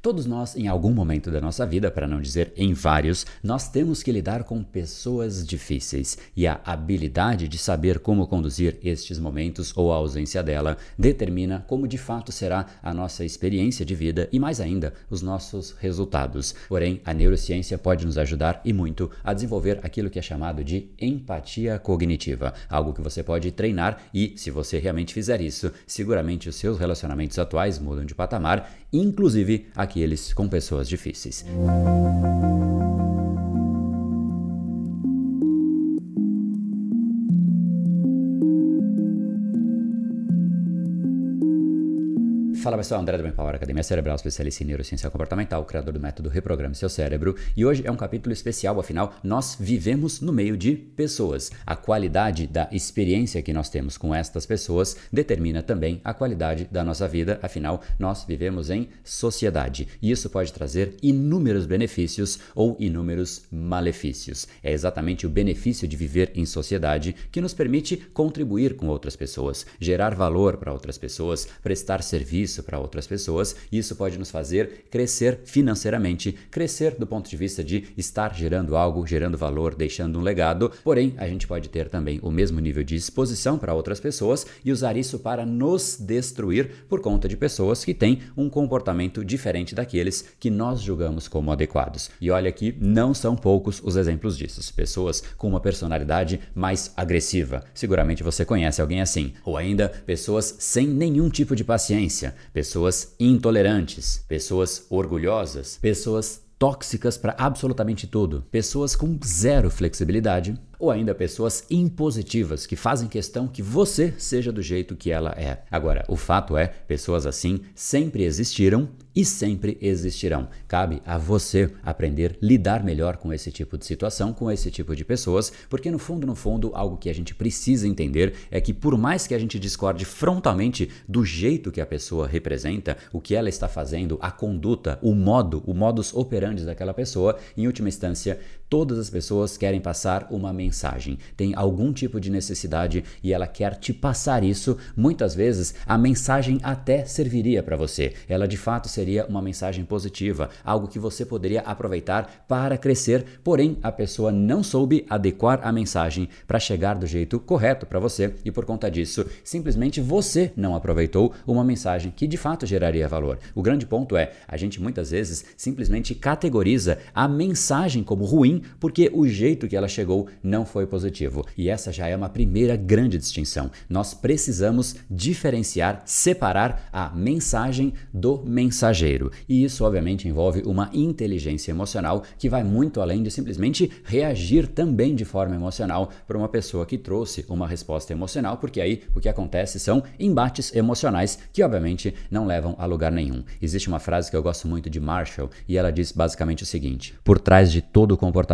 Todos nós, em algum momento da nossa vida, para não dizer em vários, nós temos que lidar com pessoas difíceis e a habilidade de saber como conduzir estes momentos ou a ausência dela determina como de fato será a nossa experiência de vida e, mais ainda, os nossos resultados. Porém, a neurociência pode nos ajudar e muito a desenvolver aquilo que é chamado de empatia cognitiva, algo que você pode treinar e, se você realmente fizer isso, seguramente os seus relacionamentos atuais mudam de patamar, inclusive a aqueles com pessoas difíceis. Fala pessoal, André do Power, Academia Cerebral, especialista em neurociência comportamental, criador do método Reprograme Seu Cérebro. E hoje é um capítulo especial, afinal, nós vivemos no meio de pessoas. A qualidade da experiência que nós temos com estas pessoas determina também a qualidade da nossa vida, afinal, nós vivemos em sociedade. E isso pode trazer inúmeros benefícios ou inúmeros malefícios. É exatamente o benefício de viver em sociedade que nos permite contribuir com outras pessoas, gerar valor para outras pessoas, prestar serviço isso para outras pessoas, e isso pode nos fazer crescer financeiramente, crescer do ponto de vista de estar gerando algo, gerando valor, deixando um legado. Porém, a gente pode ter também o mesmo nível de exposição para outras pessoas e usar isso para nos destruir por conta de pessoas que têm um comportamento diferente daqueles que nós julgamos como adequados. E olha que não são poucos os exemplos disso. Pessoas com uma personalidade mais agressiva. Seguramente você conhece alguém assim. Ou ainda pessoas sem nenhum tipo de paciência, pessoas intolerantes, pessoas orgulhosas, pessoas tóxicas para absolutamente tudo, pessoas com zero flexibilidade ou ainda pessoas impositivas que fazem questão que você seja do jeito que ela é. Agora, o fato é, pessoas assim sempre existiram e sempre existirão. Cabe a você aprender a lidar melhor com esse tipo de situação, com esse tipo de pessoas, porque no fundo, no fundo, algo que a gente precisa entender é que por mais que a gente discorde frontalmente do jeito que a pessoa representa, o que ela está fazendo, a conduta, o modo, o modus operandi daquela pessoa, em última instância, todas as pessoas querem passar uma mensagem tem algum tipo de necessidade e ela quer te passar isso, muitas vezes a mensagem até serviria para você. Ela de fato seria uma mensagem positiva, algo que você poderia aproveitar para crescer, porém a pessoa não soube adequar a mensagem para chegar do jeito correto para você e por conta disso, simplesmente você não aproveitou uma mensagem que de fato geraria valor. O grande ponto é, a gente muitas vezes simplesmente categoriza a mensagem como ruim porque o jeito que ela chegou não foi positivo. E essa já é uma primeira grande distinção. Nós precisamos diferenciar, separar a mensagem do mensageiro. E isso, obviamente, envolve uma inteligência emocional que vai muito além de simplesmente reagir também de forma emocional para uma pessoa que trouxe uma resposta emocional, porque aí o que acontece são embates emocionais que, obviamente, não levam a lugar nenhum. Existe uma frase que eu gosto muito de Marshall e ela diz basicamente o seguinte: por trás de todo comportamento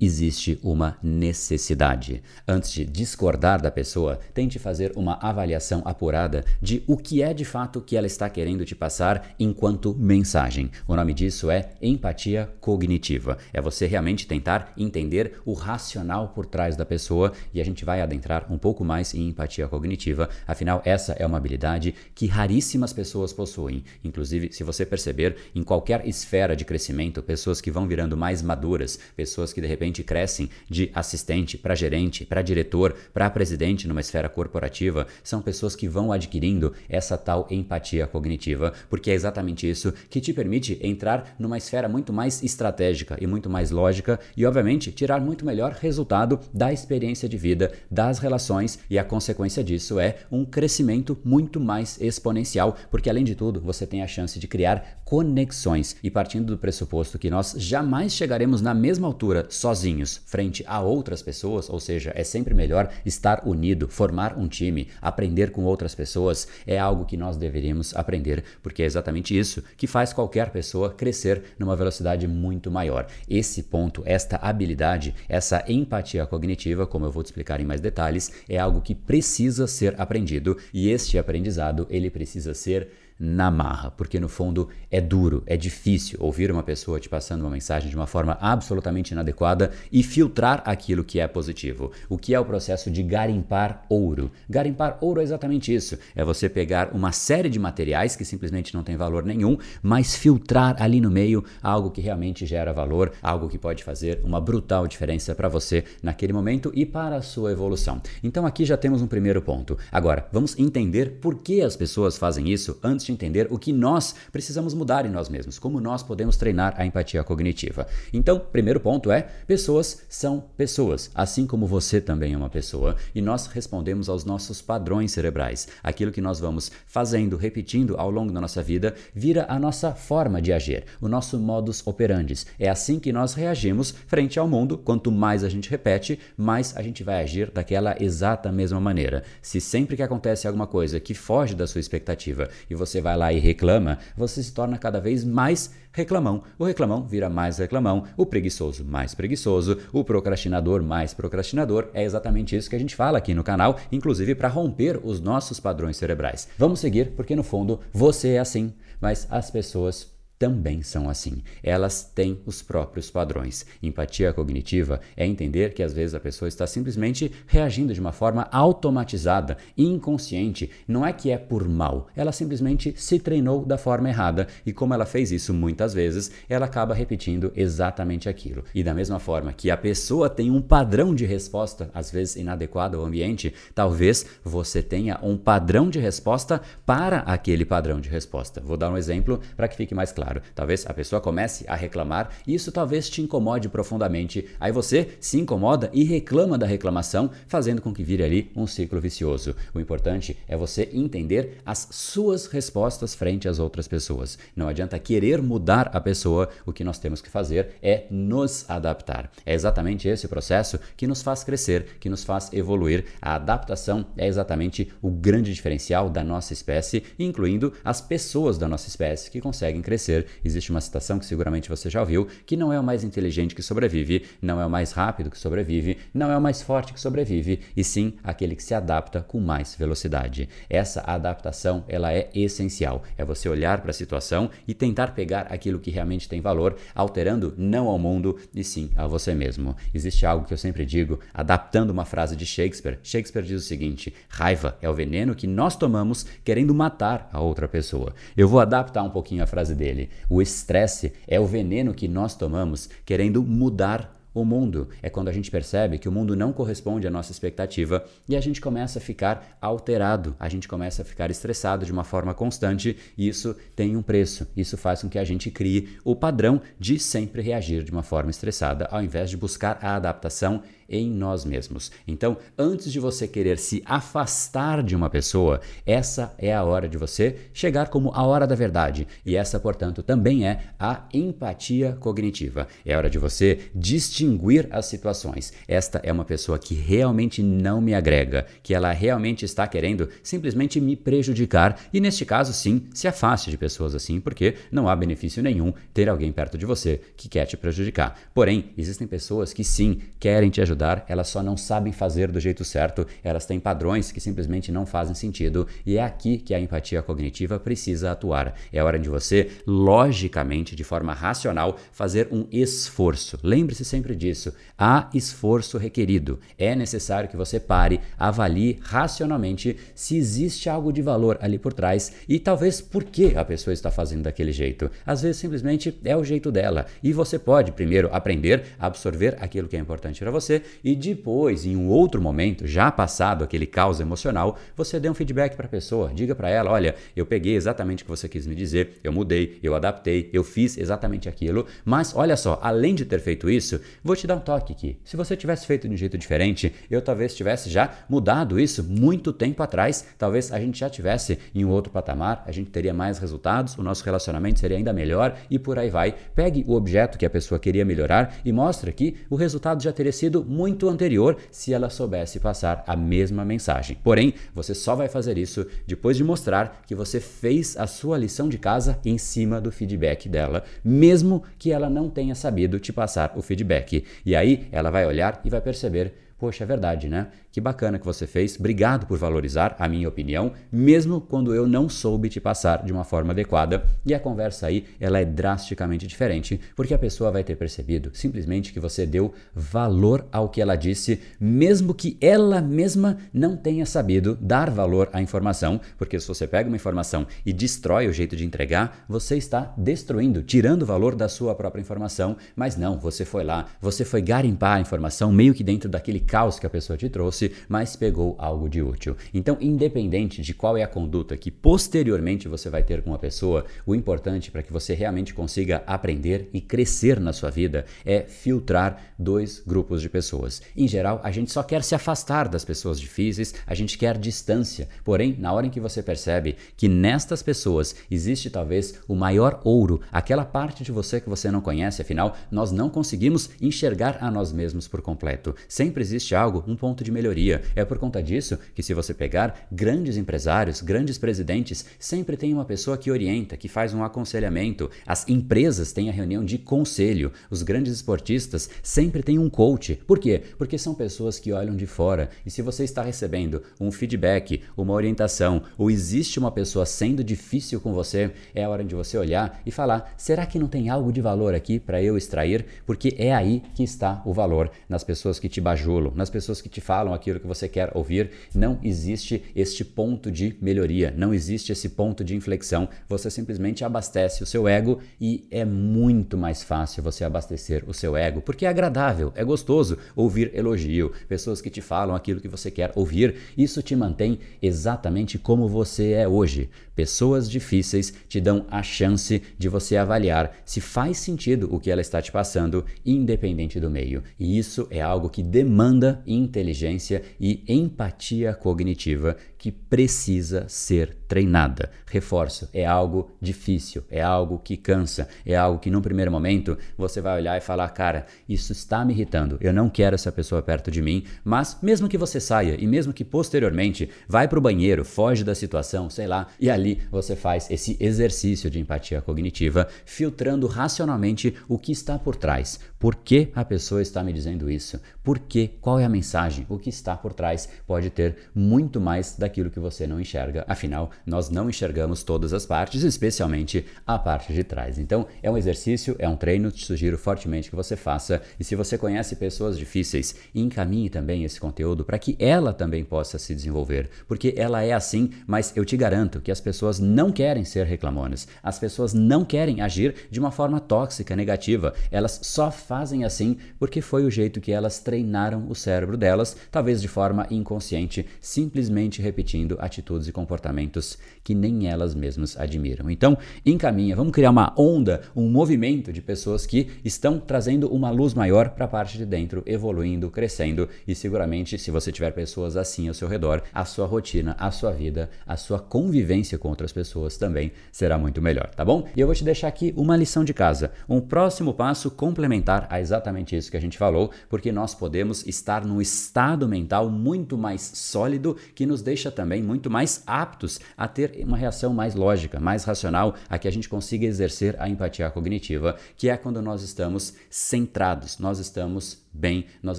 existe uma necessidade necessidade. Antes de discordar da pessoa, tente fazer uma avaliação apurada de o que é de fato que ela está querendo te passar enquanto mensagem. O nome disso é empatia cognitiva. É você realmente tentar entender o racional por trás da pessoa e a gente vai adentrar um pouco mais em empatia cognitiva. Afinal, essa é uma habilidade que raríssimas pessoas possuem. Inclusive, se você perceber, em qualquer esfera de crescimento, pessoas que vão virando mais maduras, pessoas que de repente crescem de assistente, para gerente, para diretor, para presidente numa esfera corporativa, são pessoas que vão adquirindo essa tal empatia cognitiva, porque é exatamente isso que te permite entrar numa esfera muito mais estratégica e muito mais lógica e, obviamente, tirar muito melhor resultado da experiência de vida, das relações e a consequência disso é um crescimento muito mais exponencial, porque além de tudo, você tem a chance de criar conexões. E partindo do pressuposto que nós jamais chegaremos na mesma altura sozinhos frente a outras pessoas, ou seja, é sempre melhor estar unido, formar um time, aprender com outras pessoas, é algo que nós deveríamos aprender, porque é exatamente isso que faz qualquer pessoa crescer numa velocidade muito maior. Esse ponto, esta habilidade, essa empatia cognitiva, como eu vou te explicar em mais detalhes, é algo que precisa ser aprendido. E este aprendizado ele precisa ser na marra, porque no fundo é duro, é difícil ouvir uma pessoa te passando uma mensagem de uma forma absolutamente inadequada e filtrar aquilo que é positivo. O que é o processo de garimpar ouro? Garimpar ouro é exatamente isso: é você pegar uma série de materiais que simplesmente não tem valor nenhum, mas filtrar ali no meio algo que realmente gera valor, algo que pode fazer uma brutal diferença para você naquele momento e para a sua evolução. Então aqui já temos um primeiro ponto. Agora, vamos entender por que as pessoas fazem isso antes de entender o que nós precisamos mudar em nós mesmos, como nós podemos treinar a empatia cognitiva. Então, primeiro ponto é: pessoas são pessoas, assim como você também é uma pessoa, e nós respondemos aos nossos padrões cerebrais. Aquilo que nós vamos fazendo, repetindo ao longo da nossa vida, vira a nossa forma de agir, o nosso modus operandi. É assim que nós reagimos frente ao mundo. Quanto mais a gente repete, mais a gente vai agir daquela exata mesma maneira. Se sempre que acontece alguma coisa que foge da sua expectativa e você vai lá e reclama, você se torna cada vez mais reclamão. O reclamão vira mais reclamão, o preguiçoso mais preguiçoso, o procrastinador mais procrastinador. É exatamente isso que a gente fala aqui no canal, inclusive para romper os nossos padrões cerebrais. Vamos seguir, porque no fundo você é assim, mas as pessoas também são assim. Elas têm os próprios padrões. Empatia cognitiva é entender que às vezes a pessoa está simplesmente reagindo de uma forma automatizada, inconsciente. Não é que é por mal, ela simplesmente se treinou da forma errada e, como ela fez isso muitas vezes, ela acaba repetindo exatamente aquilo. E da mesma forma que a pessoa tem um padrão de resposta, às vezes inadequado ao ambiente, talvez você tenha um padrão de resposta para aquele padrão de resposta. Vou dar um exemplo para que fique mais claro claro. Talvez a pessoa comece a reclamar e isso talvez te incomode profundamente. Aí você se incomoda e reclama da reclamação, fazendo com que vire ali um ciclo vicioso. O importante é você entender as suas respostas frente às outras pessoas. Não adianta querer mudar a pessoa, o que nós temos que fazer é nos adaptar. É exatamente esse processo que nos faz crescer, que nos faz evoluir. A adaptação é exatamente o grande diferencial da nossa espécie, incluindo as pessoas da nossa espécie que conseguem crescer existe uma citação que seguramente você já ouviu, que não é o mais inteligente que sobrevive, não é o mais rápido que sobrevive, não é o mais forte que sobrevive, e sim aquele que se adapta com mais velocidade. Essa adaptação, ela é essencial. É você olhar para a situação e tentar pegar aquilo que realmente tem valor, alterando não ao mundo, e sim a você mesmo. Existe algo que eu sempre digo, adaptando uma frase de Shakespeare. Shakespeare diz o seguinte: raiva é o veneno que nós tomamos querendo matar a outra pessoa. Eu vou adaptar um pouquinho a frase dele. O estresse é o veneno que nós tomamos querendo mudar o mundo. É quando a gente percebe que o mundo não corresponde à nossa expectativa e a gente começa a ficar alterado, a gente começa a ficar estressado de uma forma constante e isso tem um preço. Isso faz com que a gente crie o padrão de sempre reagir de uma forma estressada, ao invés de buscar a adaptação em nós mesmos. Então, antes de você querer se afastar de uma pessoa, essa é a hora de você chegar como a hora da verdade. E essa, portanto, também é a empatia cognitiva. É hora de você distinguir as situações. Esta é uma pessoa que realmente não me agrega, que ela realmente está querendo simplesmente me prejudicar. E neste caso, sim, se afaste de pessoas assim, porque não há benefício nenhum ter alguém perto de você que quer te prejudicar. Porém, existem pessoas que sim querem te ajudar ajudar, elas só não sabem fazer do jeito certo, elas têm padrões que simplesmente não fazem sentido e é aqui que a empatia cognitiva precisa atuar. É hora de você, logicamente, de forma racional, fazer um esforço. Lembre-se sempre disso. Há esforço requerido. É necessário que você pare, avalie racionalmente se existe algo de valor ali por trás e talvez por que a pessoa está fazendo daquele jeito. Às vezes simplesmente é o jeito dela e você pode primeiro aprender a absorver aquilo que é importante para você e depois, em um outro momento, já passado aquele caos emocional, você dê um feedback para a pessoa. Diga para ela: olha, eu peguei exatamente o que você quis me dizer, eu mudei, eu adaptei, eu fiz exatamente aquilo, mas olha só, além de ter feito isso, vou te dar um toque aqui. Se você tivesse feito de um jeito diferente, eu talvez tivesse já mudado isso muito tempo atrás, talvez a gente já tivesse em um outro patamar, a gente teria mais resultados, o nosso relacionamento seria ainda melhor e por aí vai. Pegue o objeto que a pessoa queria melhorar e mostre que o resultado já teria sido muito anterior se ela soubesse passar a mesma mensagem. Porém, você só vai fazer isso depois de mostrar que você fez a sua lição de casa em cima do feedback dela, mesmo que ela não tenha sabido te passar o feedback. E aí ela vai olhar e vai perceber Poxa, é verdade, né? Que bacana que você fez. Obrigado por valorizar a minha opinião, mesmo quando eu não soube te passar de uma forma adequada. E a conversa aí, ela é drasticamente diferente, porque a pessoa vai ter percebido simplesmente que você deu valor ao que ela disse, mesmo que ela mesma não tenha sabido dar valor à informação, porque se você pega uma informação e destrói o jeito de entregar, você está destruindo, tirando valor da sua própria informação, mas não, você foi lá, você foi garimpar a informação meio que dentro daquele caos que a pessoa te trouxe, mas pegou algo de útil. Então, independente de qual é a conduta que posteriormente você vai ter com a pessoa, o importante para que você realmente consiga aprender e crescer na sua vida é filtrar dois grupos de pessoas. Em geral, a gente só quer se afastar das pessoas difíceis, a gente quer distância. Porém, na hora em que você percebe que nestas pessoas existe talvez o maior ouro, aquela parte de você que você não conhece, afinal, nós não conseguimos enxergar a nós mesmos por completo. Sempre existe existe algo, um ponto de melhoria. É por conta disso que, se você pegar grandes empresários, grandes presidentes, sempre tem uma pessoa que orienta, que faz um aconselhamento. As empresas têm a reunião de conselho. Os grandes esportistas sempre têm um coach. Por quê? Porque são pessoas que olham de fora. E se você está recebendo um feedback, uma orientação, ou existe uma pessoa sendo difícil com você, é a hora de você olhar e falar: será que não tem algo de valor aqui para eu extrair? Porque é aí que está o valor nas pessoas que te bajulam nas pessoas que te falam aquilo que você quer ouvir, não existe este ponto de melhoria, não existe esse ponto de inflexão. Você simplesmente abastece o seu ego e é muito mais fácil você abastecer o seu ego, porque é agradável, é gostoso ouvir elogio, pessoas que te falam aquilo que você quer ouvir. Isso te mantém exatamente como você é hoje. Pessoas difíceis te dão a chance de você avaliar se faz sentido o que ela está te passando, independente do meio. E isso é algo que demanda inteligência e empatia cognitiva que precisa ser treinada. Reforço, é algo difícil, é algo que cansa, é algo que num primeiro momento você vai olhar e falar: cara, isso está me irritando, eu não quero essa pessoa perto de mim, mas mesmo que você saia e mesmo que posteriormente vai para o banheiro, foge da situação, sei lá, e ali você faz esse exercício de empatia cognitiva, filtrando racionalmente o que está por trás. Por que a pessoa está me dizendo isso? Por que? Qual é a mensagem? O que está por trás pode ter muito mais da daquilo que você não enxerga. Afinal, nós não enxergamos todas as partes, especialmente a parte de trás. Então, é um exercício, é um treino, te sugiro fortemente que você faça. E se você conhece pessoas difíceis, encaminhe também esse conteúdo para que ela também possa se desenvolver, porque ela é assim, mas eu te garanto que as pessoas não querem ser reclamonas. As pessoas não querem agir de uma forma tóxica, negativa. Elas só fazem assim porque foi o jeito que elas treinaram o cérebro delas, talvez de forma inconsciente, simplesmente repetindo repetindo atitudes e comportamentos que nem elas mesmas admiram. Então, encaminha, vamos criar uma onda, um movimento de pessoas que estão trazendo uma luz maior para a parte de dentro, evoluindo, crescendo e seguramente, se você tiver pessoas assim ao seu redor, a sua rotina, a sua vida, a sua convivência com outras pessoas também será muito melhor, tá bom? E eu vou te deixar aqui uma lição de casa, um próximo passo complementar a exatamente isso que a gente falou, porque nós podemos estar num estado mental muito mais sólido que nos deixa também muito mais aptos a ter uma reação mais lógica, mais racional, a que a gente consiga exercer a empatia cognitiva, que é quando nós estamos centrados, nós estamos bem, nós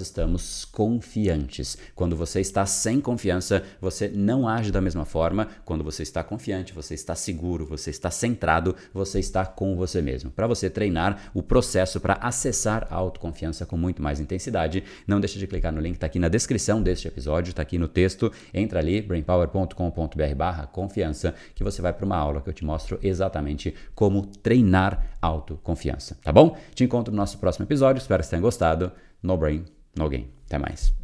estamos confiantes. Quando você está sem confiança, você não age da mesma forma. Quando você está confiante, você está seguro, você está centrado, você está com você mesmo. Para você treinar o processo para acessar a autoconfiança com muito mais intensidade, não deixe de clicar no link que está aqui na descrição deste episódio, está aqui no texto. Entra ali, brainpower.com.br/barra confiança, que você vai para uma aula que eu te mostro exatamente como treinar autoconfiança. Tá bom? Te encontro no nosso próximo episódio. Espero que você tenha gostado. No brain, no gain. Até mais.